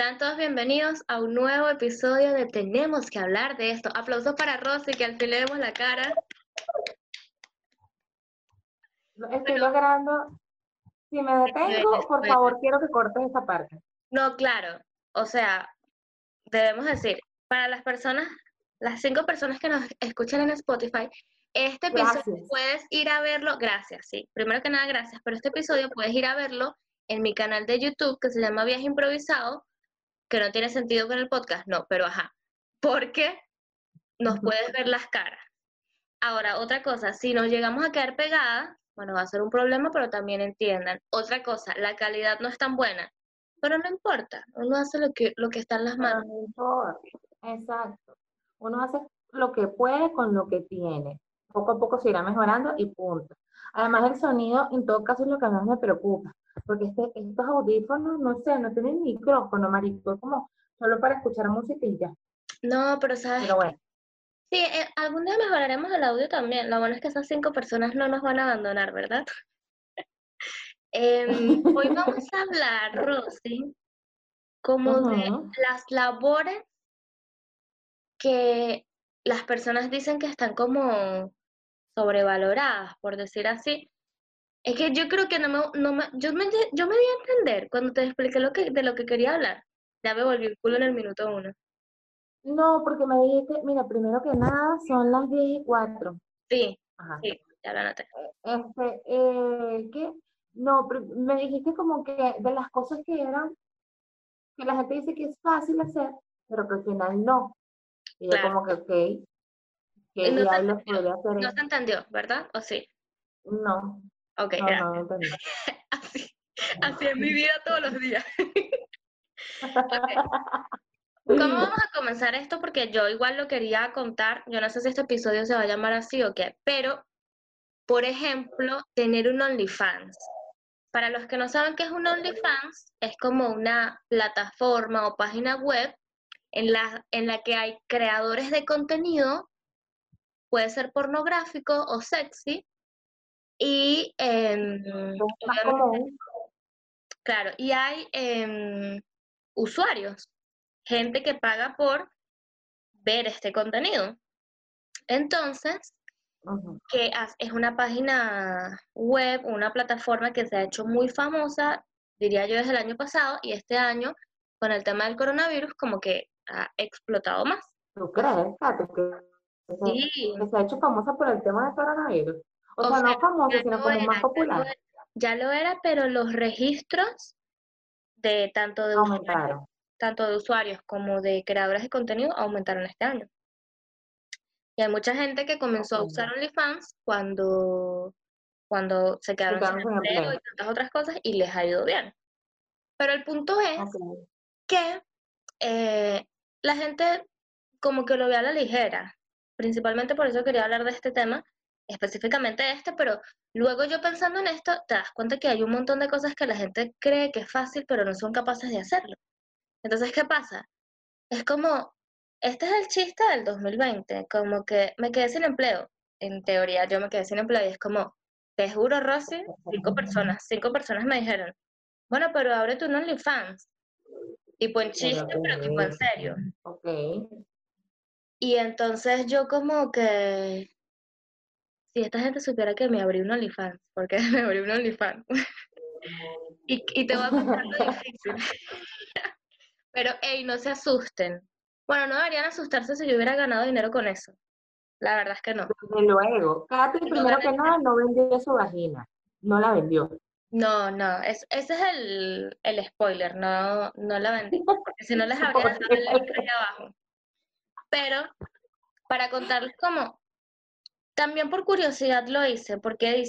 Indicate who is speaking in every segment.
Speaker 1: Sean todos bienvenidos a un nuevo episodio de Tenemos que hablar de esto. Aplausos para Rosy, que al fin le vemos la cara.
Speaker 2: Estoy logrando. Si me detengo, por favor, quiero que cortes esa parte.
Speaker 1: No, claro. O sea, debemos decir, para las personas, las cinco personas que nos escuchan en Spotify, este episodio puedes ir a verlo, gracias, sí. Primero que nada, gracias, pero este episodio puedes ir a verlo en mi canal de YouTube que se llama Viaje Improvisado, que no tiene sentido con el podcast, no, pero ajá, porque nos puedes ver las caras. Ahora, otra cosa, si nos llegamos a quedar pegadas, bueno, va a ser un problema, pero también entiendan. Otra cosa, la calidad no es tan buena, pero no importa, uno hace lo que, lo que está en las manos.
Speaker 2: Exacto. Uno hace lo que puede con lo que tiene. Poco a poco se irá mejorando y punto. Además, el sonido, en todo caso, es lo que más me preocupa porque este, estos audífonos, no sé, no tienen micrófono, marico, es como solo para escuchar música y ya.
Speaker 1: No, pero sabes.
Speaker 2: Pero bueno.
Speaker 1: Sí, eh, algún día mejoraremos el audio también. Lo bueno es que esas cinco personas no nos van a abandonar, ¿verdad? Em, hoy vamos a hablar, Rosy, como de las labores que las personas dicen que están como sobrevaloradas, por decir así, es que yo creo que no me, no me, yo me, yo me di a entender cuando te expliqué lo que, de lo que quería hablar. Ya me volví el culo en el minuto uno.
Speaker 2: No, porque me dijiste, mira, primero que nada, son las 10 y 4.
Speaker 1: Sí, sí, ya lo anoté.
Speaker 2: Este, eh, ¿qué? No, me dijiste como que de las cosas que eran, que la gente dice que es fácil hacer, pero que al final no. Y yo como que, ok,
Speaker 1: que no, se podría hacer. No se entendió, ¿verdad? ¿O sí?
Speaker 2: No.
Speaker 1: Ok, así, así es mi vida todos los días. ¿Cómo vamos a comenzar esto? Porque yo igual lo quería contar, yo no sé si este episodio se va a llamar así o qué, pero, por ejemplo, tener un OnlyFans. Para los que no saben qué es un OnlyFans, es como una plataforma o página web en la, en la que hay creadores de contenido, puede ser pornográfico o sexy, y em, claro, y hay em, usuarios, gente que paga por ver este contenido. Entonces, que es una página web, una plataforma que se ha hecho muy famosa, diría yo, desde el año pasado y este año, con el tema del coronavirus, como que ha explotado más.
Speaker 2: ¿Tú crees, sí. se ha hecho famosa por el tema del coronavirus? O, sea, no famoso, sino como más popular.
Speaker 1: Ya lo, era, pero los registros de tanto de, usuarios, tanto de usuarios como de creadores de contenido aumentaron este año. Y hay mucha gente que comenzó a usar OnlyFans cuando, cuando se quedaron sin empleo y tantas otras cosas y les ha ido bien. Pero el punto es que eh, la gente como que lo ve a la ligera. Principalmente por eso quería hablar de este tema, específicamente este, pero luego yo pensando en esto, te das cuenta que hay un montón de cosas que la gente cree que es fácil, pero no son capaces de hacerlo. Entonces, ¿qué pasa? Es como, este es el chiste del 2020, como que me quedé sin empleo. En teoría, yo me quedé sin empleo y es como, te juro, Rosy, cinco personas, cinco personas me dijeron, bueno, pero abre tu OnlyFans. Tipo en chiste, pero tipo en serio.
Speaker 2: Ok.
Speaker 1: Y entonces yo como que si esta gente supiera que me abrí un OnlyFans, porque me abrí un OnlyFans. y, y te voy a contar lo difícil. Pero, hey, no se asusten. Bueno, no deberían asustarse si yo hubiera ganado dinero con eso. La verdad es que no.
Speaker 2: Desde luego. Katy, primero que nada, no vendió su vagina. No la vendió.
Speaker 1: No, no, es, ese es el, el spoiler, no, no la vendí, porque si no les habría dejado el link ahí abajo. Pero, para contarles cómo también por curiosidad lo hice, porque,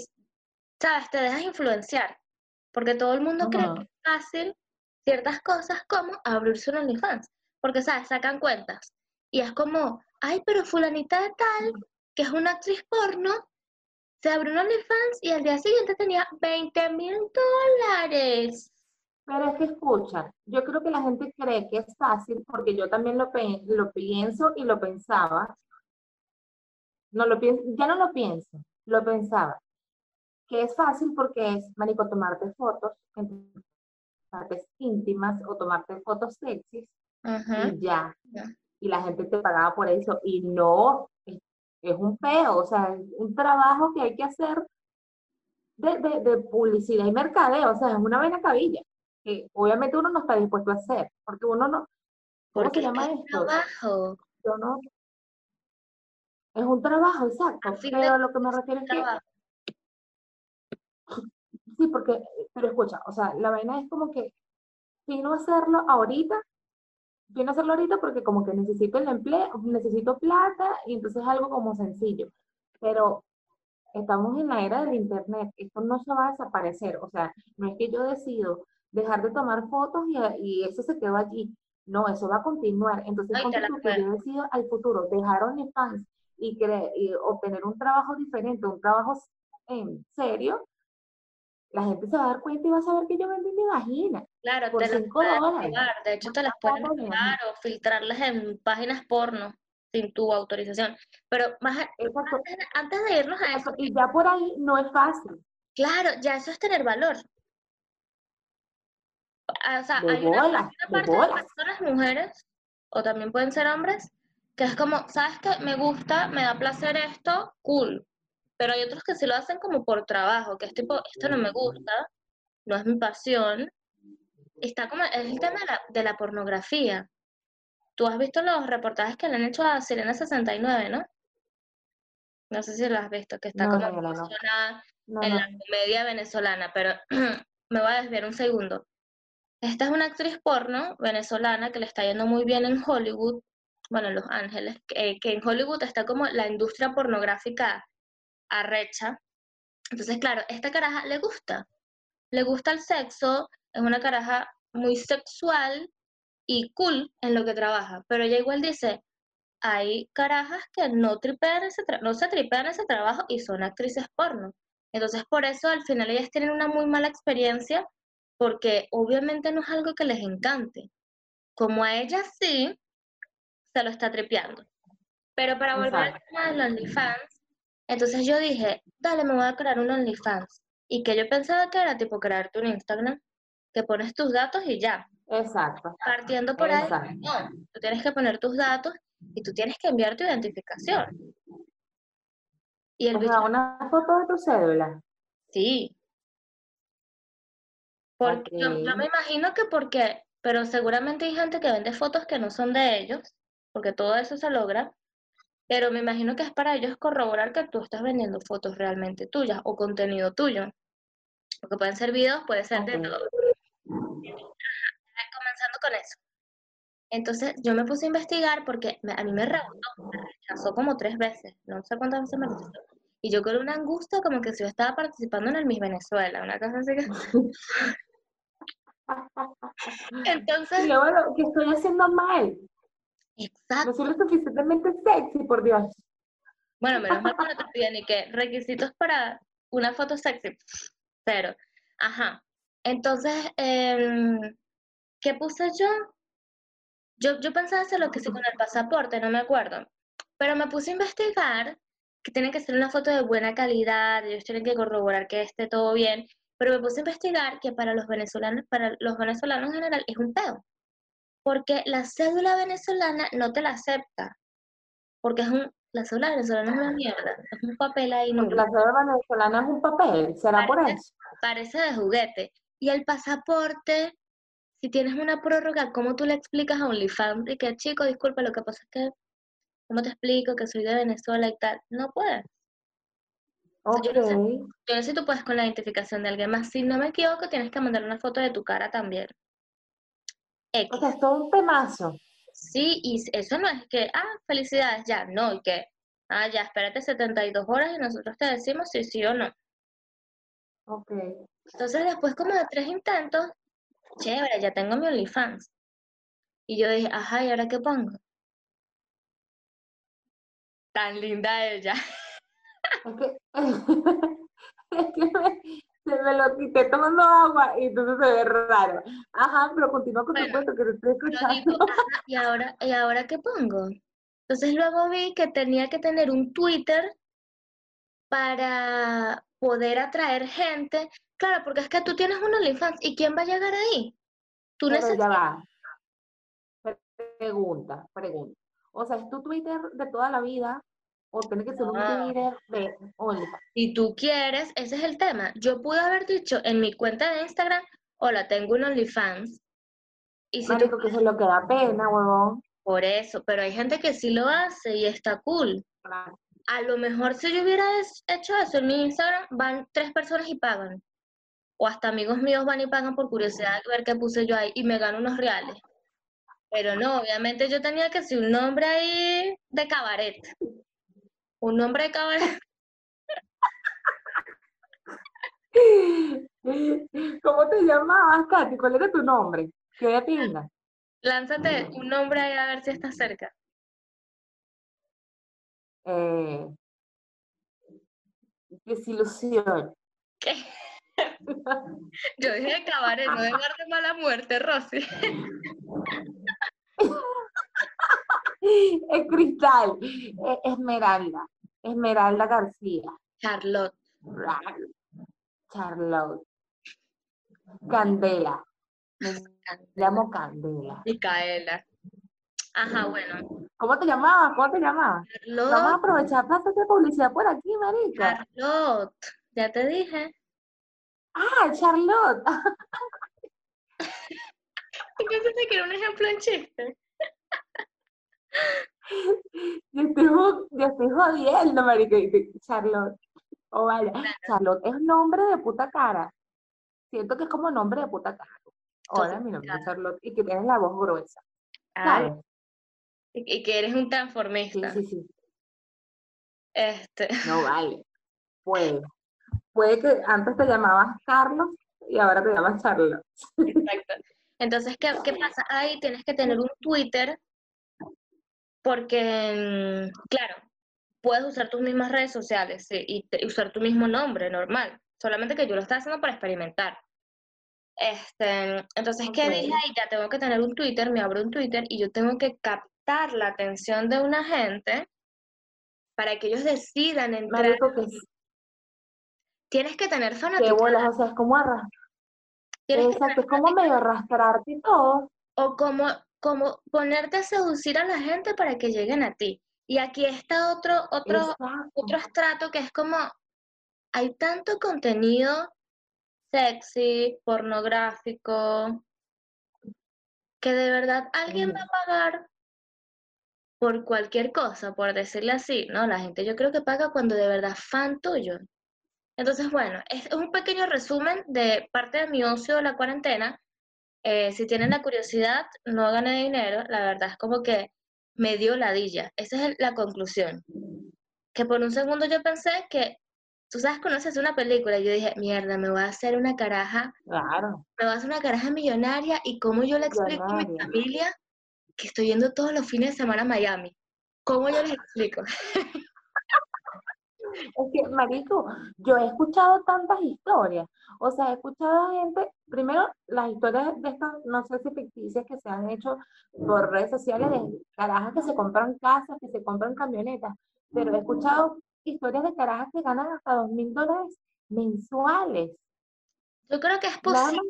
Speaker 1: sabes, te dejas influenciar, porque todo el mundo cree que es fácil ciertas cosas como abrirse un OnlyFans, porque, sabes, sacan cuentas. Y es como, ay, pero fulanita de tal, que es una actriz porno, se abrió un OnlyFans y al día siguiente tenía 20 mil dólares.
Speaker 2: Pero es que escucha, yo creo que la gente cree que es fácil porque yo también lo, lo pienso y lo pensaba, no lo pienso, ya no lo pienso, lo pensaba. Que es fácil porque es, marico, tomarte fotos partes íntimas o tomarte fotos sexys y ya. Y la gente te pagaba por eso. Y no, es, un peo, o sea, es un trabajo que hay que hacer de, de, publicidad y mercadeo, o sea, es una buena cabilla, que obviamente uno no está dispuesto a hacer, porque uno no,
Speaker 1: ¿cómo se llama esto? Trabajo.
Speaker 2: Yo no, es un trabajo, exacto, pero lo que me refiero es que Sí, porque, pero escucha, o sea, la vaina es como que no hacerlo ahorita, no hacerlo ahorita porque como que necesito el empleo, necesito plata y entonces es algo como sencillo. Pero estamos en la era del internet, esto no se va a desaparecer, o sea, no es que yo decido dejar de tomar fotos y, y eso se quedó allí. No, eso va a continuar. Entonces, cuando yo decido al futuro dejar OnlyFans y, y obtener un trabajo diferente, un trabajo en serio, la gente se va a dar cuenta y va a saber que yo vendí mi vagina.
Speaker 1: Claro, te las puedes de hecho te las puedes grabar o filtrarlas en páginas porno sin tu autorización. Pero más antes, de irnos a eso.
Speaker 2: Y ya por ahí no es fácil.
Speaker 1: Claro, ya eso es tener valor. O sea, hay una, parte de personas, mujeres, o también pueden ser hombres, que es como, ¿sabes qué? Me gusta, me da placer esto, cool pero hay otros que sí lo hacen como por trabajo, que es tipo, esto no me gusta, no es mi pasión. Está como, es el tema de la, pornografía. Tú has visto los reportajes que le han hecho a Sirena 69, ¿no? No sé si lo has visto, que está como en la comedia venezolana, pero me voy a desviar un segundo. Esta es una actriz porno venezolana que le está yendo muy bien en Hollywood, bueno, en Los Ángeles, que, en Hollywood está como la industria pornográfica arrecha. Entonces, claro, esta caraja le gusta. Le gusta el sexo, es una caraja muy sexual y cool en lo que trabaja. Pero ella igual dice, hay carajas que no, tripean ese no se tripean ese trabajo y son actrices porno. Entonces, por eso al final ellas tienen una muy mala experiencia porque obviamente no es algo que les encante. Como a ella sí, se lo está tripeando. Pero para volver al tema de los OnlyFans, entonces yo dije, dale, me voy a crear un OnlyFans. Y que yo pensaba que era tipo crearte un Instagram, que pones tus datos y ya.
Speaker 2: Exacto.
Speaker 1: Partiendo por ahí, no, tú tienes que poner tus datos y tú tienes que enviar tu identificación.
Speaker 2: Y el o una foto de tu cédula.
Speaker 1: Sí. Porque yo, yo, me imagino que porque, pero seguramente hay gente que vende fotos que no son de ellos, porque todo eso se logra, pero me imagino que es para ellos corroborar que tú estás vendiendo fotos realmente tuyas o contenido tuyo. Porque pueden ser videos, puede ser de todo. Comenzando con eso. Entonces yo me puse a investigar porque a mí me rechazó, me rechazó como tres veces, no sé cuántas veces me rechazó. Y yo con una angustia como que si yo estaba participando en el Miss Venezuela, una cosa así que...
Speaker 2: Entonces... Yo, bueno, ¿qué estoy haciendo mal? Exacto. No soy lo suficientemente sexy, por Dios.
Speaker 1: Bueno, menos mal que no te piden ni que requisitos para una foto sexy. Pero, ajá. Entonces, em, ¿qué puse yo? Yo, yo pensaba hacer lo que hice con el pasaporte, no me acuerdo. Pero me puse a investigar que tiene que ser una foto de buena calidad, ellos tienen que corroborar que esté todo bien. Pero me puse a investigar que para los venezolanos, para los venezolanos en general, es un pedo porque la cédula venezolana no te la acepta, porque es un, la cédula venezolana es una mierda, es un papel ahí.
Speaker 2: No la cédula venezolana es un papel, ¿será por eso?
Speaker 1: Parece de juguete. Y el pasaporte, si tienes una prórroga, ¿cómo tú le explicas a OnlyFans? Y que, chico, disculpa, lo que pasa es que, ¿cómo te explico que soy de Venezuela y tal? No puedes.
Speaker 2: Okay.
Speaker 1: yo, no sé, si tú puedes con la identificación de alguien más. Si no me equivoco, tienes que mandar una foto de tu cara también.
Speaker 2: O sea, es todo un temazo.
Speaker 1: Sí, y eso no es que, ah, felicidades, ya, no, y que, ah, ya, espérate 72 horas y nosotros te decimos si sí o no.
Speaker 2: Ok.
Speaker 1: Entonces, después como de tres intentos, chévere, ya tengo mi OnlyFans. Y yo dije, ajá, ¿y ahora qué pongo? Tan linda ella.
Speaker 2: Es que se me lo quité tomando agua y entonces se ve raro. Ajá, pero continúa con tu cuento que te estoy escuchando.
Speaker 1: ¿y, ahora, ¿Y ahora qué pongo? Entonces luego vi que tenía que tener un Twitter para poder atraer gente. Claro, porque es que tú tienes un OnlyFans y ¿quién va a llegar ahí? Tú necesitas... ya va.
Speaker 2: Pregunta, pregunta. O sea, ¿es tu Twitter de toda la vida o tiene que ser un Twitter de
Speaker 1: Si tú quieres, ese es el tema. Yo pude haber dicho en mi cuenta de Instagram, hola, tengo un OnlyFans.
Speaker 2: Y si Marico, que eso es lo que da pena, huevón.
Speaker 1: Por eso, pero hay gente que sí lo hace y está cool. A lo mejor si yo hubiera hecho eso en mi Instagram, van tres personas y pagan. O hasta amigos míos van y pagan por curiosidad de ver qué puse yo ahí y me gano unos reales. Pero no, obviamente yo tenía que ser un nombre ahí de cabaret. Un nombre de cabaret.
Speaker 2: ¿Cómo te llamabas, Katy? ¿Cuál era tu nombre? ¿Qué de pinga?
Speaker 1: Lánzate un nombre ahí a ver si está cerca.
Speaker 2: Eh, desilusión.
Speaker 1: ¿Qué? Yo dije cabaret, no de de mala muerte, Rosy.
Speaker 2: Es cristal, Esmeralda, Esmeralda García.
Speaker 1: Charlotte.
Speaker 2: Charlotte. Candela. Me llamo Candela.
Speaker 1: Micaela. Ajá, bueno.
Speaker 2: ¿Cómo te llamabas? ¿Cómo te llamabas? Charlotte. Vamos a aprovechar para hacer publicidad por aquí, marica.
Speaker 1: Charlotte. Ya te dije.
Speaker 2: Ah, Charlotte.
Speaker 1: ¿Tú pensaste que era un ejemplo en chiste?
Speaker 2: Yo estoy, yo estoy jodiendo, marica. Charlotte. O vaya, Charlotte es nombre de puta cara. Siento que es como nombre de puta cara. Hola, mi nombre es Charlotte y que tienes la voz gruesa.
Speaker 1: Ah, y, que eres un transformista.
Speaker 2: Sí, sí, sí.
Speaker 1: Este.
Speaker 2: No vale. Puede. Puede que antes te llamabas Carlos y ahora te llamas Charlotte.
Speaker 1: Exacto. Entonces, ¿qué, ¿qué pasa? Ahí tienes que tener un Twitter porque, mm, claro, puedes usar tus mismas redes sociales y, usar tu mismo nombre normal, solamente que yo lo estoy haciendo para experimentar. Este, entonces, ¿qué dije? Ya tengo que tener un Twitter, me abro un Twitter y yo tengo que captar la atención de una gente para que ellos decidan entrar. Tienes que tener
Speaker 2: fanáticos. Qué bolas, o sea, es como arrastrar. Exacto, es como medio arrastrarte y todo.
Speaker 1: O como, como ponerte a seducir a la gente para que lleguen a ti. Y aquí está otro, otro, otro estrato que es como, hay tanto contenido sexy, pornográfico, que de verdad alguien va a pagar por cualquier cosa, por decirle así, ¿no? La gente yo creo que paga cuando de verdad fan tuyo. Entonces, bueno, es un pequeño resumen de parte de mi ocio de la cuarentena. Eh, si tienen la curiosidad, no gané dinero, la verdad es como que me dio ladilla. Esa es la conclusión. Que por un segundo yo pensé que, tú sabes, conoces una película y yo dije, mierda, me voy a hacer una caraja.
Speaker 2: Claro.
Speaker 1: Me voy a hacer una caraja millonaria y cómo yo le explico a mi familia que estoy yendo todos los fines de semana a Miami. ¿Cómo yo les explico?
Speaker 2: Es que, Marico, yo he escuchado tantas historias. O sea, he escuchado a gente, primero, las historias de estas, no sé si ficticias, que se han hecho por redes sociales de carajas que se compran casas, que se compran camionetas. Pero he escuchado historias de carajas que ganan hasta dos mil dólares mensuales.
Speaker 1: Yo creo que es posible,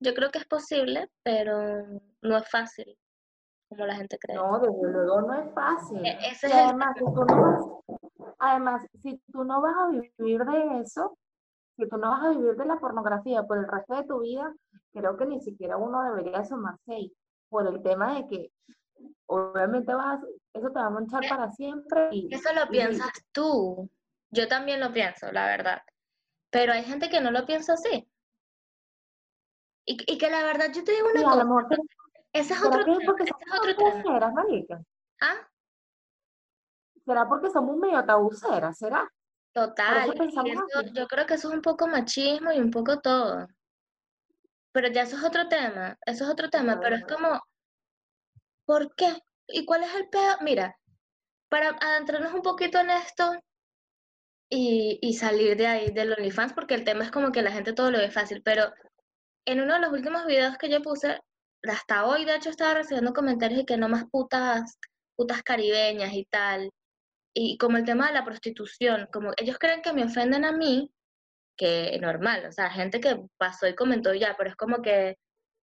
Speaker 1: yo creo que es posible, pero no es fácil como la gente cree.
Speaker 2: No, desde luego no es fácil. E-, además, si tú no vas, además, si tú no vas a vivir de eso, si tú no vas a vivir de la pornografía por el resto de tu vida, creo que ni siquiera uno debería sumarse ahí, por el tema de que obviamente vas eso te va a manchar eh, para siempre. Y,
Speaker 1: eso lo piensas tú. Yo también lo pienso, la verdad. Pero hay gente que no lo piensa así. Y, y que la verdad, yo te digo una cosa. Ese es otro tema. Porque
Speaker 2: ¿Será ¿Ah? ¿Será porque somos medio tabuceras? ¿Será?
Speaker 1: Total. yo creo que eso es un poco machismo y un poco todo. Pero ya eso es otro tema. Eso es otro tema. Pero es como, ¿por qué? ¿Y cuál es el peor? Mira, para adentrarnos un poquito en esto y, y salir de ahí del OnlyFans, porque el tema es como que la gente todo lo ve fácil, pero en uno de los últimos videos que yo puse, hasta hoy de hecho estaba recibiendo comentarios de que no más putas, putas caribeñas y tal. Y como el tema de la prostitución, como ellos creen que me ofenden a mí, que normal, o sea, gente que pasó y comentó ya, pero es como que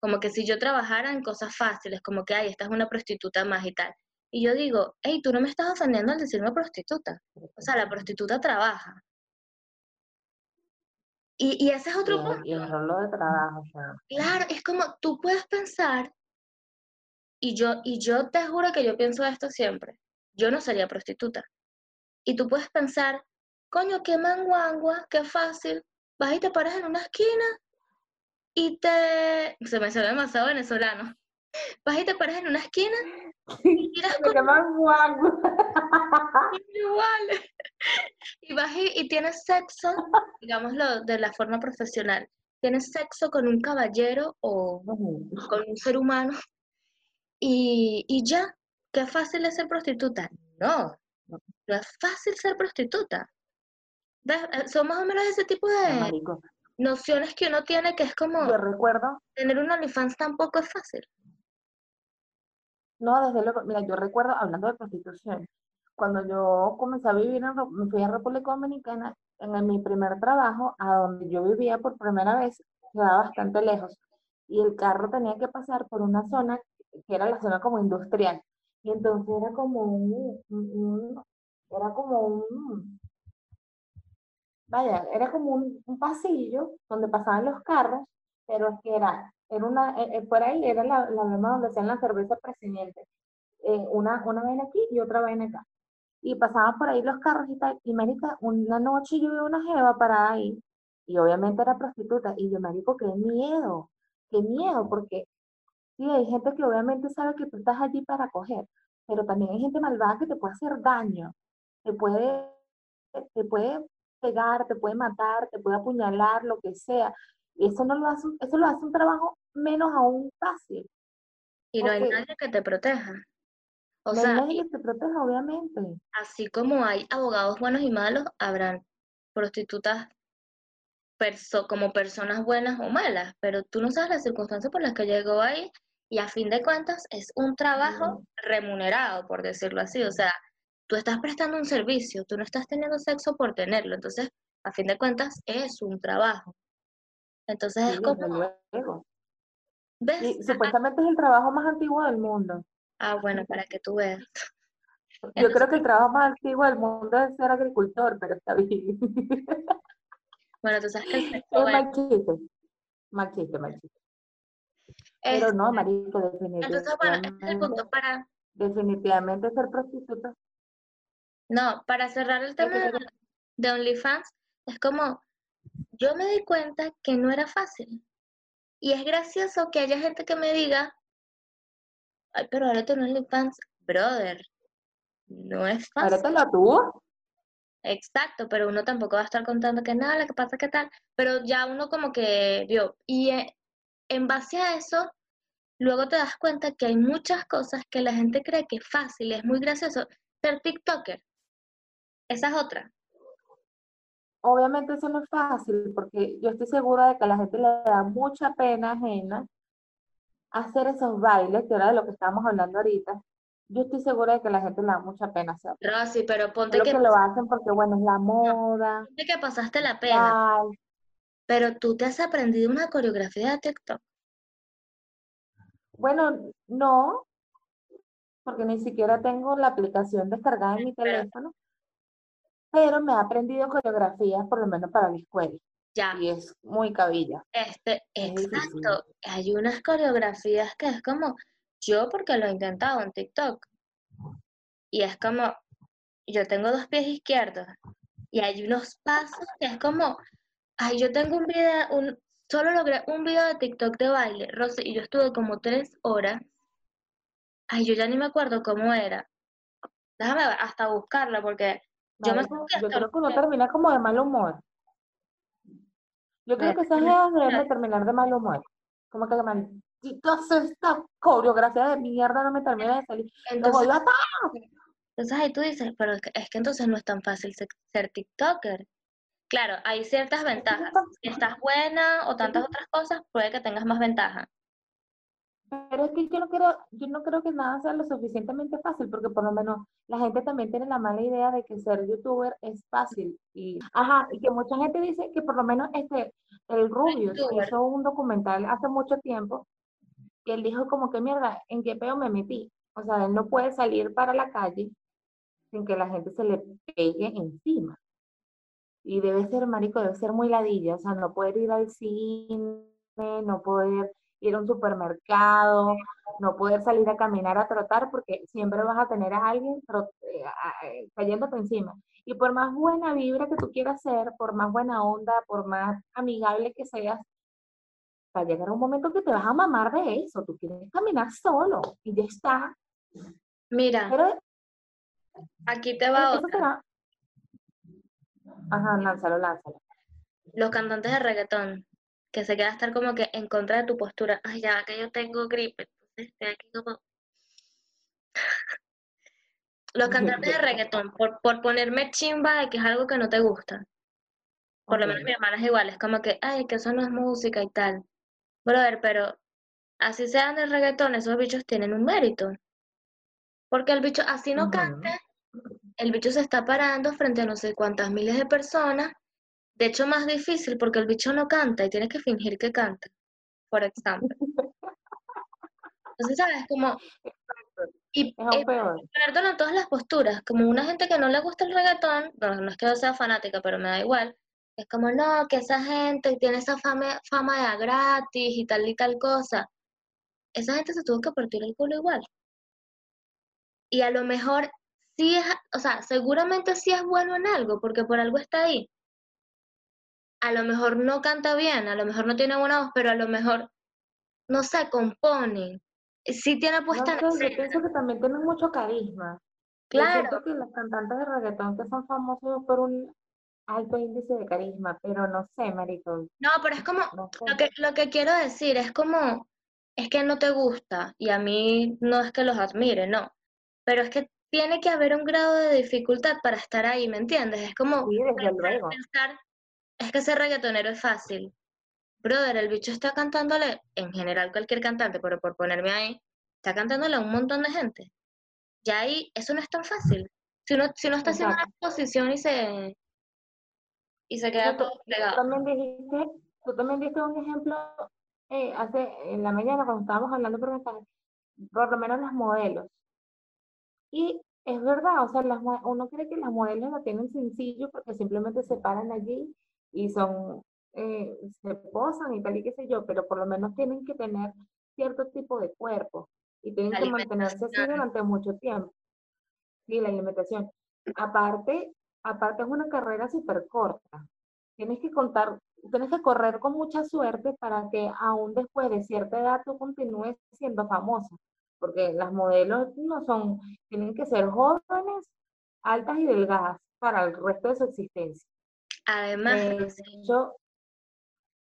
Speaker 1: Como que si yo trabajara en cosas fáciles, como que, ay, esta es una prostituta más y tal. Y yo digo, hey, tú no me estás ofendiendo al decirme prostituta. O sea, la prostituta trabaja. Y, ese es otro punto.
Speaker 2: Y el rol de trabajo.
Speaker 1: Claro, es como tú puedes pensar, y yo, y yo te juro que yo pienso esto siempre, yo no sería prostituta. Y tú puedes pensar, coño, qué manguangua, qué fácil, vas y te paras en una esquina y te... Se me salió demasiado venezolano. Vas y te paras en una esquina y
Speaker 2: tiras con...
Speaker 1: Igual. Y vas y, tienes sexo, digámoslo de la forma profesional, tienes sexo con un caballero o con un ser humano y, y ya, qué fácil es ser prostituta. No, no es fácil ser prostituta. Eh, son más o menos ese tipo de nociones que uno tiene que es como...
Speaker 2: Yo recuerdo...
Speaker 1: Tener un OnlyFans tampoco es fácil.
Speaker 2: No, desde luego, mira, yo recuerdo, hablando de prostitución, cuando yo comencé a vivir, en, me fui a República Dominicana, en mi primer trabajo, a donde yo vivía por primera vez, quedaba bastante lejos. Y el carro tenía que pasar por una zona que era la zona como industrial. Y entonces era como un era como un, vaya, era como un, pasillo donde pasaban los carros, pero es que era, era una, eh, eh, por ahí era la, la misma donde hacían la cerveza presidente. Eh, una, una vaina aquí y otra vaina acá. Y pasaban por ahí los carros y tal. Y marica, una noche yo vi una jeva para ahí, y obviamente era prostituta, y yo, marico, qué miedo, qué miedo, porque sí, hay gente que obviamente sabe que tú estás allí para coger, pero también hay gente malvada que te puede hacer daño, te puede, te puede pegar, te puede matar, te puede apuñalar, lo que sea. Y eso no lo hace, eso lo hace un trabajo menos aún fácil.
Speaker 1: Y no hay nadie que te proteja.
Speaker 2: O no sea, hay nadie que te proteja, obviamente.
Speaker 1: Así como hay abogados buenos y malos, habrán prostitutas como personas buenas o malas, pero tú no sabes las circunstancias por las que llegó ahí y a fin de cuentas es un trabajo remunerado, por decirlo así. O sea, tú estás prestando un servicio, tú no estás teniendo sexo por tenerlo, entonces, a fin de cuentas, es un trabajo. Entonces es como...
Speaker 2: ¿Ves? supuestamente es el trabajo más antiguo del mundo.
Speaker 1: Ah, bueno, para que tú veas.
Speaker 2: Yo creo que el trabajo más antiguo del mundo es ser agricultor, pero está bien.
Speaker 1: Bueno, tú sabes que el
Speaker 2: sexo... Es. Pero no, marico, definitivamente.
Speaker 1: Entonces, bueno, este es el punto para...
Speaker 2: Definitivamente ser prostituta
Speaker 1: no, para cerrar el tema de, OnlyFans, es como, yo me di cuenta que no era fácil. Y es gracioso que haya gente que me diga, ay, pero ahora tengo OnlyFans, brother, no es fácil.
Speaker 2: ¿Ahora te lo tuvo?
Speaker 1: Exacto, pero uno tampoco va a estar contando que nada, lo que pasa que tal, pero ya uno como que vio. Y eh, en base a eso, luego te das cuenta que hay muchas cosas que la gente cree que es fácil, es muy gracioso. Ser TikToker esa es otra.
Speaker 2: Obviamente eso no es fácil porque yo estoy segura de que a la gente le da mucha pena ajena hacer esos bailes, que era de lo que estábamos hablando ahorita. Yo estoy segura de que a la gente le da mucha pena hacer.
Speaker 1: Rosy, pero ponte que...
Speaker 2: que lo hacen porque, bueno, es la moda.
Speaker 1: ponte que pasaste la pena. Pero tú te has aprendido una coreografía de TikTok.
Speaker 2: Bueno, no, porque ni siquiera tengo la aplicación descargada en mi teléfono pero me ha aprendido coreografías por lo menos para la escuela. Ya. Y es muy cabilla.
Speaker 1: Este, exacto. Hay unas coreografías que es como, yo porque lo he intentado en TikTok. Y es como, yo tengo dos pies izquierdos. Y hay unos pasos que es como, ay, yo tengo un video, un, solo logré un video de TikTok de baile, Rosy, y yo estuve como tres horas. Ay, yo ya ni me acuerdo cómo era. Déjame hasta buscarla porque
Speaker 2: yo, creo que uno termina como de mal humor. Yo creo que esas ideas deben terminar de mal humor. Como que malditos esta coreografía de mierda no me termina de salir. Entonces,
Speaker 1: entonces ahí tú dices, pero es que, es que entonces no es tan fácil ser TikToker. Claro, hay ciertas ventajas. Si estás buena o tantas otras cosas, puede que tengas más ventaja.
Speaker 2: Pero es que yo no creo, yo no creo que nada sea lo suficientemente fácil, porque por lo menos la gente también tiene la mala idea de que ser youtuber es fácil. Y, ajá, y que mucha gente dice que por lo menos este, el Rubio hizo un documental hace mucho tiempo y él dijo como que mierda, ¿en qué peo me metí? O sea, él no puede salir para la calle sin que la gente se le pegue encima. Y debe ser, marico, debe ser muy ladilla, o sea, no poder ir al cine, no poder ir a un supermercado, no poder salir a caminar, a trotar, porque siempre vas a tener a alguien eh, eh, cayéndote encima. Y por más buena vibra que tú quieras ser, por más buena onda, por más amigable que seas, va a llegar un momento que te vas a mamar de eso. Tú quieres caminar solo y ya está.
Speaker 1: Mira, aquí te va otra.
Speaker 2: Ajá, lánzalo, lánzalo.
Speaker 1: Los cantantes de reggaetón, que se queda estar como que en contra de tu postura. Ay, ya, que yo tengo gripe, entonces estoy aquí como... Los cantantes de reggaetón, por, por ponerme chimba de que es algo que no te gusta. Por lo menos mi hermana es igual, es como que, ay, que eso no es música y tal. Brother, pero así sean de reggaetón, esos bichos tienen un mérito. Porque el bicho, así no cante, el bicho se está parando frente a no sé cuántas miles de personas. De hecho, más difícil porque el bicho no canta y tiene que fingir que canta, por ejemplo. Entonces, ¿sabes? Como... Y perdón en todas las posturas, como una gente que no le gusta el reggaetón, no, no es que yo sea fanática, pero me da igual, es como, no, que esa gente tiene esa fama, fama de gratis y tal y tal cosa. Esa gente se tuvo que partir el culo igual. Y a lo mejor sí es, o sea, seguramente sí es bueno en algo, porque por algo está ahí. A lo mejor no canta bien, a lo mejor no tiene buena voz, pero a lo mejor, no se compone. Sí tiene puesta
Speaker 2: no, Yo pienso que también tienen mucho carisma. Claro. Yo que los cantantes de reggaetón que son famosos por un alto índice de carisma, pero no sé, marico.
Speaker 1: No, pero es como, lo, que, lo que quiero decir es como, es que no te gusta, y a mí no es que los admire, no, pero es que tiene que haber un grado de dificultad para estar ahí, ¿me entiendes? Es como
Speaker 2: pensar,
Speaker 1: es que ser reggaetonero es fácil. Brother, el bicho está cantándole, en general cualquier cantante, pero por ponerme ahí, está cantándole a un montón de gente. Ya ahí, eso no es tan fácil. Si uno, si uno está haciendo una exposición y se, y se queda todo pegado.
Speaker 2: Tú también dijiste, tú también diste un ejemplo eh, hace, en la mañana cuando estábamos hablando por mensaje, por lo menos las modelos. Y es verdad, o sea, las, uno cree que las modelos lo tienen sencillo porque simplemente se paran allí y son, eh, se posan y tal y qué sé yo, pero por lo menos tienen que tener cierto tipo de cuerpo y tienen que mantenerse así durante mucho tiempo. Sí, la alimentación. Aparte, aparte es una carrera súper corta. Tienes que contar, tienes que correr con mucha suerte para que aún después de cierta edad tú continúes siendo famosa. Porque las modelos no son, tienen que ser jóvenes, altas y delgadas para el resto de su existencia.
Speaker 1: Además, eh, yo...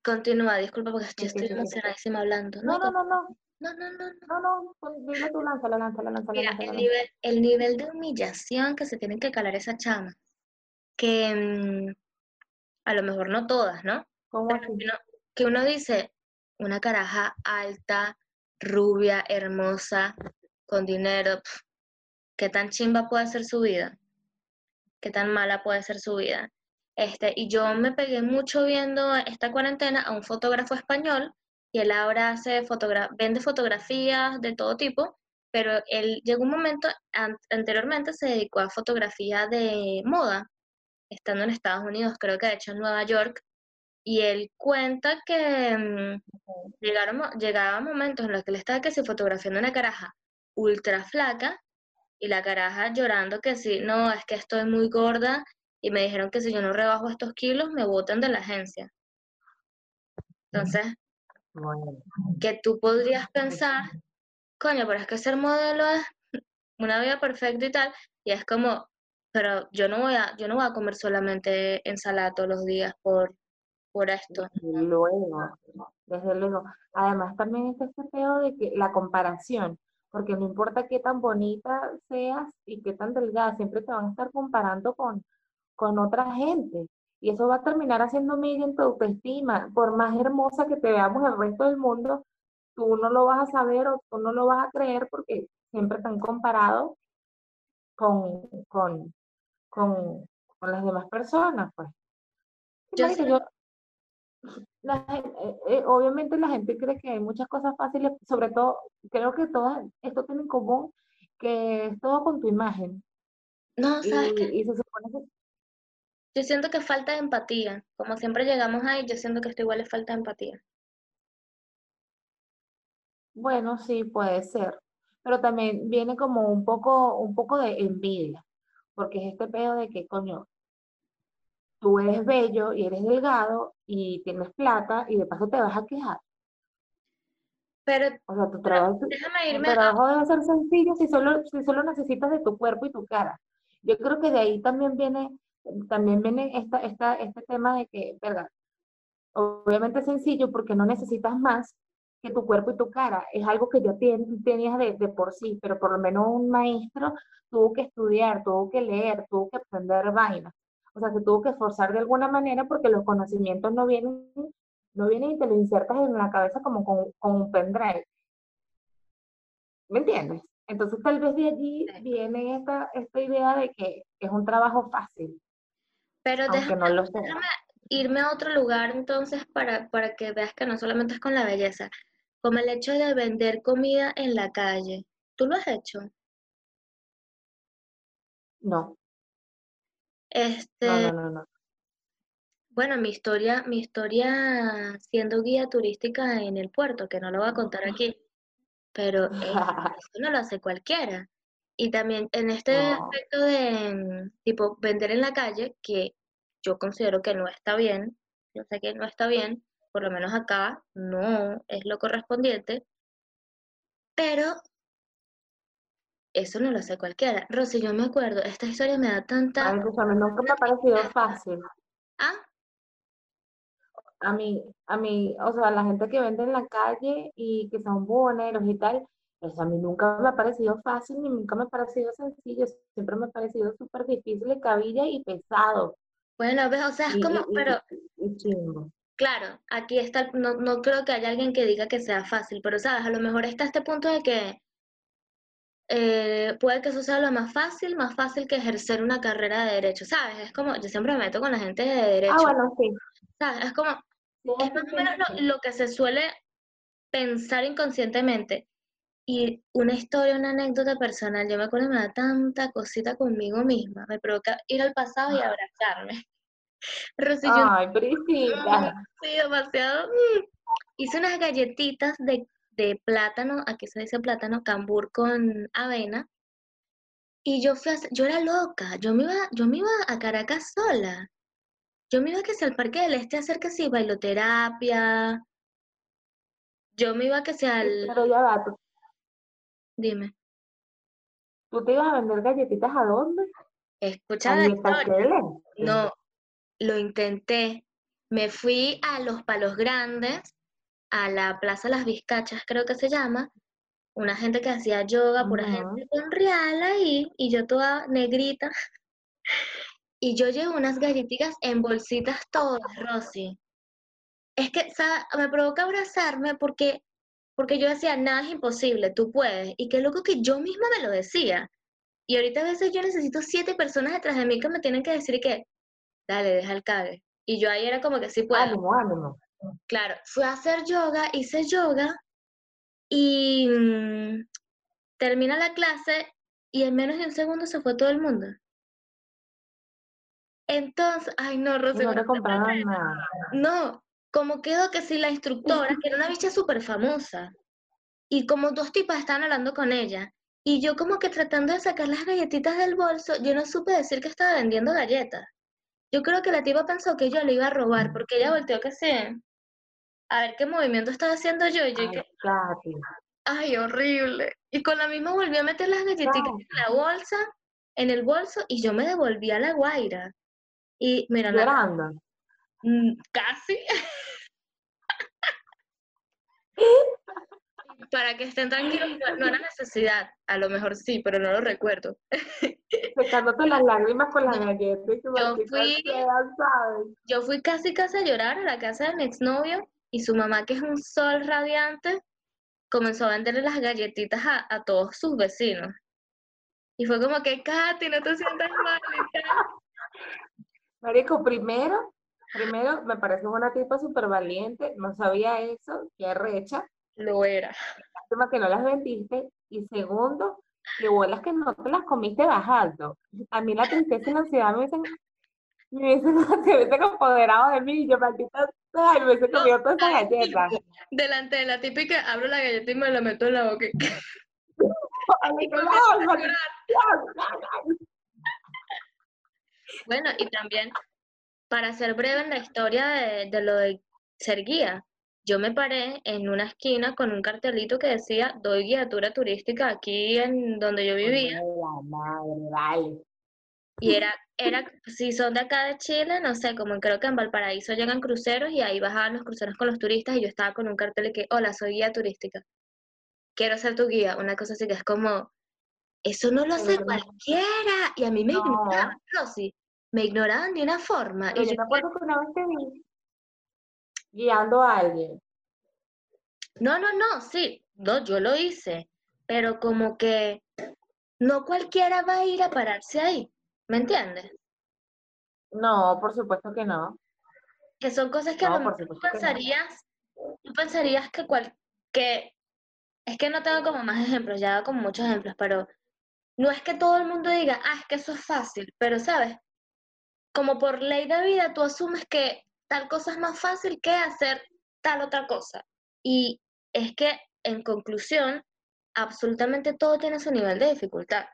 Speaker 1: Continúa, disculpa porque estoy emocionadísima hablando.
Speaker 2: No, no, no, no.
Speaker 1: No, no, no,
Speaker 2: no. No, no, dile tú, lánzalo, lánzalo, lánzalo.
Speaker 1: Mira, el, nivel, el nivel de humillación que se tienen que calar esa chama que mm, a lo mejor no todas, ¿no? Que, uno, dice, una caraja alta, rubia, hermosa, con dinero, ¿qué tan chimba puede ser su vida? ¿Qué tan mala puede ser su vida? Este, y yo me pegué mucho viendo esta cuarentena a un fotógrafo español y él ahora hace fotogra vende fotografías de todo tipo, pero él llegó un momento, anteriormente se dedicó a fotografía de moda estando en Estados Unidos, creo que de hecho en Nueva York, y él cuenta que mm, llegaron, llegaban momentos en los que él estaba que se fotografiando una caraja ultra flaca y la caraja llorando que sí, no, es que estoy muy gorda y me dijeron que si yo no rebajo estos kilos me botan de la agencia. Entonces, que tú podrías pensar, coño, pero es que ser modelo es una vida perfecta y tal, y es como, pero yo no voy a, yo no voy a comer solamente ensalada todos los días por, por esto.
Speaker 2: Desde luego, desde luego. Además también está este feo de que la comparación, porque no importa qué tan bonita seas y qué tan delgada, siempre te van a estar comparando con, con otra gente. Y eso va a terminar haciendo medio en tu autoestima. Por más hermosa que te veamos el resto del mundo, tú no lo vas a saber o tú no lo vas a creer porque siempre están comparados con, con, con, las demás personas, pues.
Speaker 1: Yo,
Speaker 2: eh, eh, obviamente la gente cree que hay muchas cosas fáciles, sobre todo, creo que todo esto tiene en común que es todo con tu imagen.
Speaker 1: No, ¿sabes y, se supone que... Yo siento que falta de empatía. Como siempre llegamos ahí, yo siento que esto igual es falta de empatía.
Speaker 2: Bueno, sí, puede ser. Pero también viene como un poco, un poco de envidia. Porque es este pedo de que, coño, tú eres bello y eres delgado y tienes plata y de paso te vas a quejar.
Speaker 1: Pero,
Speaker 2: o sea, tu trabajo, déjame irme trabajo debe ser sencillo si solo, si solo necesitas de tu cuerpo y tu cara. Yo creo que de ahí también viene, también viene esta, esta, este tema de que, ¿verdad? Obviamente es sencillo porque no necesitas más que tu cuerpo y tu cara. Es algo que ya tenías de, de, por sí, pero por lo menos un maestro tuvo que estudiar, tuvo que leer, tuvo que aprender vainas. O sea, se tuvo que esforzar de alguna manera porque los conocimientos no vienen, no vienen y te lo insertas en la cabeza como con, un pendrive. ¿Me entiendes? Entonces tal vez de allí viene esta, esta idea de que es un trabajo fácil.
Speaker 1: Pero déjame, irme a otro lugar entonces para, para que veas que no solamente es con la belleza, como el hecho de vender comida en la calle. ¿Tú lo has hecho?
Speaker 2: No.
Speaker 1: Este,
Speaker 2: no, no, no,
Speaker 1: Bueno, mi historia, mi historia siendo guía turística en el puerto, que no lo voy a contar aquí, pero eso no lo hace cualquiera. Y también en este aspecto de mm, tipo vender en la calle, que yo considero que no está bien, yo sé que no está bien, por lo menos acá no es lo correspondiente, pero eso no lo hace cualquiera. Rosy, yo me acuerdo, esta historia me da tanta...
Speaker 2: Ay, a mí nunca me ha parecido fácil.
Speaker 1: ¿Ah?
Speaker 2: A mí, a mí, o sea, la gente que vende en la calle y que son boneros y tal, eso a mí nunca me ha parecido fácil ni nunca me ha parecido sencillo, siempre me ha parecido súper difícil de cabilla y pesado.
Speaker 1: Bueno, ves, o sea, es como, pero... Claro, aquí está, no, no creo que haya alguien que diga que sea fácil, pero sabes, a lo mejor está este punto de que eh, puede que eso sea lo más fácil, más fácil que ejercer una carrera de derecho, ¿sabes? Es como, yo siempre me meto con la gente de derecho.
Speaker 2: Ah, bueno, sí.
Speaker 1: ¿Sabes? Es como, es más o menos lo, que se suele pensar inconscientemente. Y una historia, una anécdota personal, yo me acuerdo, me da tanta cosita conmigo misma, me provoca ir al pasado y abrazarme.
Speaker 2: Ay, Priscila.
Speaker 1: Sí, demasiado. Hice unas galletitas de de plátano, aquí se dice plátano, cambur con avena. Y yo fui a, yo era loca, yo me iba, yo me iba a Caracas sola. Yo me iba que sea al Parque del Este a hacer que sí, bailoterapia. Yo me iba que sea al...
Speaker 2: Pero ya va,
Speaker 1: Dime.
Speaker 2: ¿Tú te ibas a vender galletitas a dónde?
Speaker 1: Escucha No, lo intenté. Me fui a los Palos Grandes a la Plaza Las Vizcachas, creo que se llama, una gente que hacía yoga, pura gente con real ahí, y yo toda negrita. y yo llevo unas galletitas en bolsitas todas, Rosy. Es que me provoca abrazarme porque, porque yo decía, nada es imposible, tú puedes. Y qué loco que yo misma me lo decía. Y ahorita a veces yo necesito siete personas detrás de mí que me tienen que decir que, dale, deja el cague. Y yo ahí era como que sí puedo.
Speaker 2: Ánimo,
Speaker 1: Claro, fui a hacer yoga, hice yoga y mm, termina la clase y en menos de un segundo se fue todo el mundo. Entonces, ay no, Rosy.
Speaker 2: No nada.
Speaker 1: No, como quedó que si la instructora, que era una bicha súper famosa, y como dos tipas estaban hablando con ella, y yo como que tratando de sacar las galletitas del bolso, yo no supe decir que estaba vendiendo galletas. Yo creo que la tipa pensó que yo le iba a robar, porque ella volteó que se a ver qué movimiento estaba haciendo yo. Y yo
Speaker 2: ay,
Speaker 1: ay, horrible. Y con la misma volví a meter las galletitas en la bolsa, en el bolso, y yo me devolví a la guaira. Y mira,
Speaker 2: Llorando.
Speaker 1: Mm, casi. Para que estén tranquilos, no era necesidad. A lo mejor sí, pero no lo recuerdo.
Speaker 2: Secándote las lágrimas con las galletas.
Speaker 1: Yo fui, yo fui casi casi a llorar a la casa de mi exnovio y su mamá, que es un sol radiante, comenzó a venderle las galletitas a, todos sus vecinos. Y fue como que, Katy, no te sientas mal.
Speaker 2: Marico, primero, Primero, me parece una tipa súper valiente, no sabía eso, qué recha.
Speaker 1: Lo era.
Speaker 2: Lástima que no las vendiste. Y segundo, que bolas que no te las comiste bajando. A mí la tristeza y la ansiedad me dicen, me dicen, se hubiesen apoderado de mí, yo maldita ay, me hubiese comido todas esas galletas.
Speaker 1: Delante de la típica, abro la galleta y me la meto en la boca. bueno, y también, para ser breve en la historia de, de lo de ser guía, yo me paré en una esquina con un cartelito que decía, doy guiatura turística aquí en donde yo vivía. Y era, era, si son de acá de Chile, no sé, como creo que en Valparaíso llegan cruceros y ahí bajaban los cruceros con los turistas y yo estaba con un cartel que, hola, soy guía turística. Quiero ser tu guía. Una cosa así que es como, eso no lo hace cualquiera. Y a mí me ignoraban, sí, me ignoraban de una forma.
Speaker 2: y yo, me acuerdo que una vez te vi guiando a alguien.
Speaker 1: No, no, no, sí, no, yo lo hice, pero como que no cualquiera va a ir a pararse ahí, ¿me entiendes?
Speaker 2: No, por supuesto que no.
Speaker 1: Que son cosas que a lo mejor tú pensarías, tú pensarías que cual, que es que no tengo como más ejemplos, ya como muchos ejemplos, pero no es que todo el mundo diga, ah, es que eso es fácil, pero sabes, como por ley de vida tú asumes que tal cosa es más fácil que hacer tal otra cosa. Y es que, en conclusión, absolutamente todo tiene su nivel de dificultad.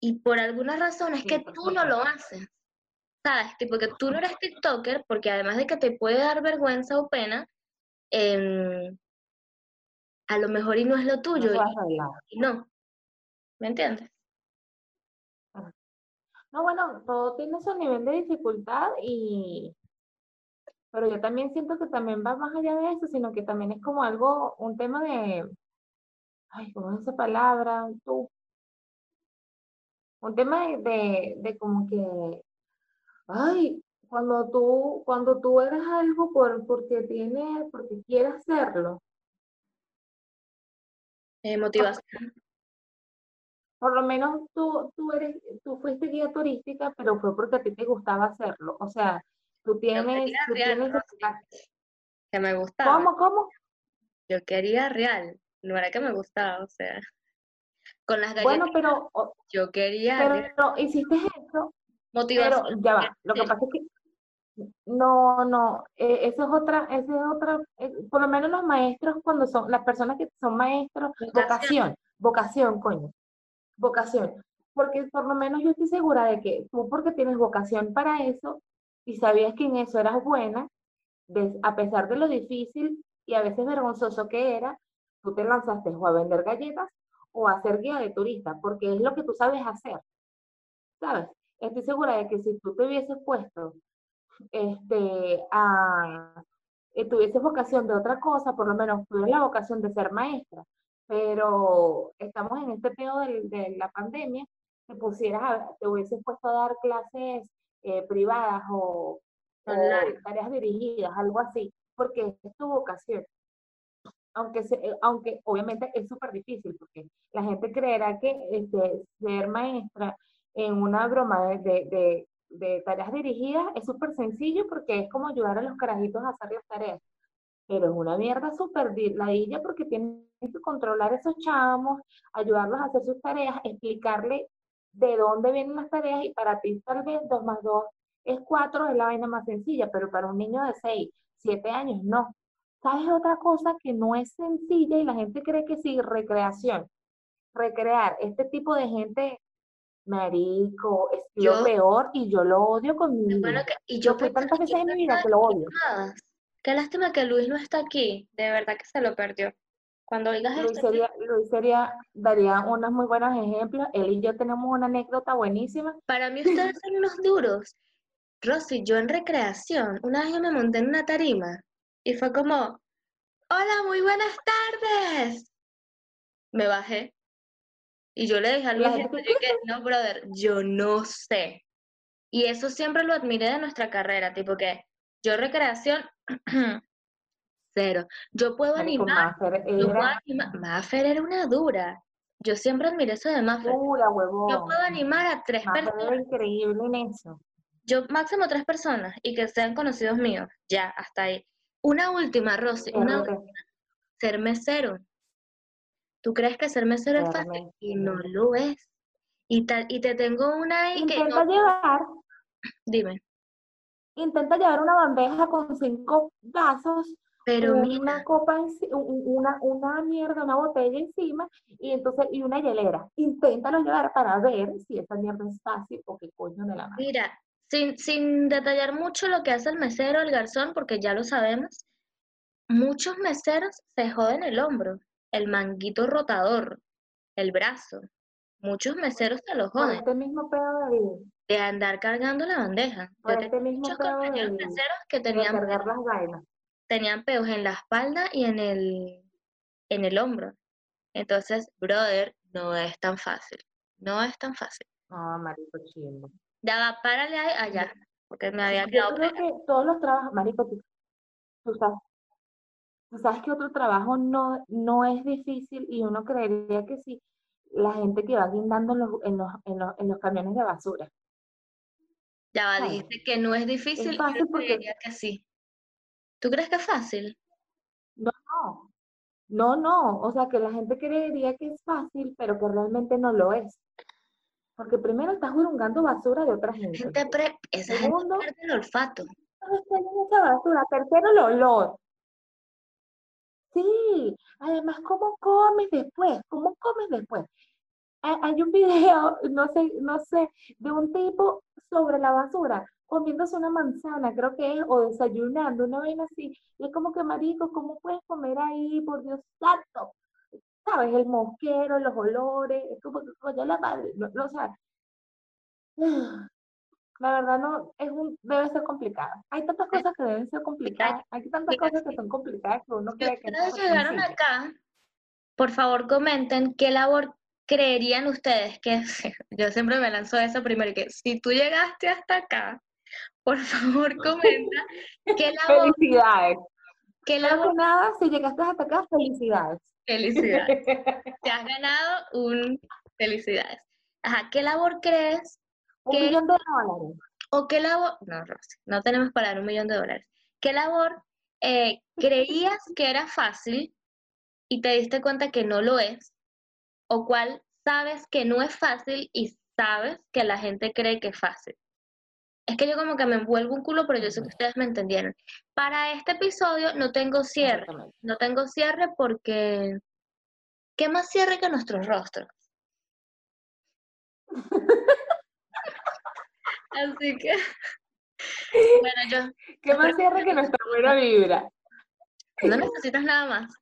Speaker 1: Y por alguna razón es que tú no lo haces. ¿Sabes? Tipo que tú no eres TikToker, porque además de que te puede dar vergüenza o pena, em, a lo mejor y no es lo tuyo. y no. ¿Me entiendes?
Speaker 2: No, bueno, todo tiene su nivel de dificultad y, pero yo también siento que también va más allá de eso, sino que también es como algo, un tema de, ay, ¿cómo es esa palabra? Tú. Un tema de, de, como que, ay, cuando tú, cuando tú eres algo por, porque tienes, porque quieres hacerlo.
Speaker 1: Eh, motivación.
Speaker 2: Por lo menos tú, tú eres, tú fuiste guía turística, pero fue porque a ti te gustaba hacerlo. O sea, Tú tienes, tú tienes
Speaker 1: que me gustaba.
Speaker 2: ¿Cómo, cómo?
Speaker 1: Yo quería real, no era que me gustaba, o sea, con las galletas.
Speaker 2: Bueno, pero
Speaker 1: yo quería.
Speaker 2: Pero hiciste eso. Motivación. Pero ya va. Lo que pasa es que no, no, eh, eso es otra, eso es otra, eh, por lo menos los maestros cuando son, las personas que son maestros, vocación, vocación, coño, vocación. Porque por lo menos yo estoy segura de que tú porque tienes vocación para eso, y sabías que en eso eras buena, a pesar de lo difícil y a veces vergonzoso que era, tú te lanzaste o a vender galletas o a ser guía de turista, porque es lo que tú sabes hacer. ¿Sabes? Estoy segura de que si tú te hubieses puesto este, a, eh, tuvieses vocación de otra cosa, por lo menos tuvieras la vocación de ser maestra, pero estamos en este periodo de, la pandemia, te pusieras, te hubieses puesto a dar clases eh, privadas o, tareas dirigidas, algo así, porque es tu vocación. Aunque, eh, aunque obviamente es súper difícil, porque la gente creerá que este, ser maestra en una broma de, de, de, tareas dirigidas es súper sencillo porque es como ayudar a los carajitos a hacer las tareas. Pero es una mierda súper ladilla porque tienes que controlar esos chamos, ayudarlos a hacer sus tareas, explicarle de dónde vienen las tareas y para ti tal vez 2 más 2 es 4, es la vaina más sencilla, pero para un niño de 6, 7 años no. ¿Sabes otra cosa que no es sencilla y la gente cree que sí? Recreación. Recrear. Este tipo de gente, marico, es lo peor y yo lo odio con mi vida.
Speaker 1: y yo
Speaker 2: fui tantas veces en mi vida que lo odio.
Speaker 1: Qué lástima que Luis no está aquí, de verdad que se lo perdió. Cuando oigas
Speaker 2: Luis sería, Luis sería, daría unos muy buenos ejemplos. Él y yo tenemos una anécdota buenísima.
Speaker 1: Para mí ustedes son unos duros. Rosy, yo en recreación, una vez yo me monté en una tarima y fue como, hola, muy buenas tardes. Me bajé y yo le dije a Luis, no, brother, yo no sé. Y eso siempre lo admiré de nuestra carrera, tipo que yo recreación Cero. Yo puedo animar. Maffer era... una dura. Yo siempre admiré eso de Maffer.
Speaker 2: Dura, huevón.
Speaker 1: Yo puedo animar a tres
Speaker 2: personas. Era increíble en eso.
Speaker 1: yo máximo tres personas y que sean conocidos míos, ya, hasta ahí. Una última, Rosy, una última. Ser mesero. ¿Tú crees que ser mesero es fácil? Y no lo es. Y, y te tengo una ahí
Speaker 2: que Intenta llevar.
Speaker 1: Dime.
Speaker 2: Intenta llevar una bandeja con cinco vasos
Speaker 1: pero
Speaker 2: una copa, una, una mierda, una botella encima y entonces y una hielera. Inténtalo llevar para ver si esa mierda es fácil o qué coño de la mano.
Speaker 1: Mira, sin, sin detallar mucho lo que hace el mesero, el garzón, porque ya lo sabemos, muchos meseros se joden el hombro, el manguito rotador, el brazo. Muchos meseros se lo joden.
Speaker 2: Este mismo pedo de
Speaker 1: De andar cargando la bandeja.
Speaker 2: Por este
Speaker 1: muchos compañeros meseros que tenían...
Speaker 2: cargar las vainas
Speaker 1: tenían peos en la espalda y en el, en el hombro. Entonces, brother, no es tan fácil. No es tan fácil.
Speaker 2: No, marico, chido.
Speaker 1: Ya va, párale allá, porque me había quedado.
Speaker 2: Yo creo que todos los trabajos, marico, tú, sabes, tú sabes que otro trabajo no, no es difícil y uno creería que sí, la gente que va guindando en los, en los, en los, en los camiones de basura.
Speaker 1: Ya va, dijiste que no es difícil, es fácil porque, que sí. ¿Tú crees que es fácil?
Speaker 2: No, no. No, no. O sea, que la gente creería que es fácil, pero que realmente no lo es. Porque primero estás jurungando basura de otra gente.
Speaker 1: gente pre esa Segundo, gente el olfato.
Speaker 2: basura. Tercero, el olor. Sí, además, ¿cómo comes después? ¿Cómo comes después? Hay un video, no sé, no sé, de un tipo sobre la basura comiéndose una manzana, creo que es, o desayunando, una vez así. Y es como que, marico, ¿cómo puedes comer ahí? Por Dios santo. ¿Sabes? El mosquero, los olores, es como que, coño, la madre, no, no sabes. La verdad no, es un, debe ser complicado. Hay tantas cosas que deben ser complicadas, hay tantas cosas que son complicadas que uno cree que
Speaker 1: ustedes llegaron acá, por favor comenten qué labor creerían ustedes que yo siempre me lanzo eso primero que si tú llegaste hasta acá por favor comenta qué labor...
Speaker 2: Felicidades.
Speaker 1: ¿Qué labor...
Speaker 2: nada, si llegaste hasta acá, felicidades.
Speaker 1: Felicidades. Te has ganado un... Felicidades. Ajá, ¿qué labor crees?
Speaker 2: Un millón de dólares.
Speaker 1: ¿O qué labor? No, Rosy, no tenemos para dar un millón de dólares. ¿Qué labor eh, creías que era fácil y te diste cuenta que no lo es? ¿O cuál sabes que no es fácil y sabes que la gente cree que es fácil? Es que yo como que me envuelvo un culo, pero yo sé que ustedes me entendieron. Para este episodio no tengo cierre. No tengo cierre porque... ¿Qué más cierre que nuestros rostros? Así que... Bueno, yo...
Speaker 2: ¿Qué más cierre que nuestra buena vibra?
Speaker 1: No necesitas nada más.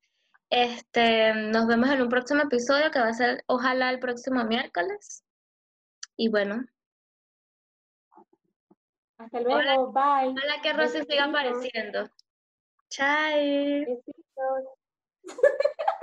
Speaker 1: Este, nos vemos en un próximo episodio que va a ser ojalá el próximo miércoles. Y bueno,
Speaker 2: hasta luego, bye.
Speaker 1: Hola, que Rosy siga apareciendo. Chao.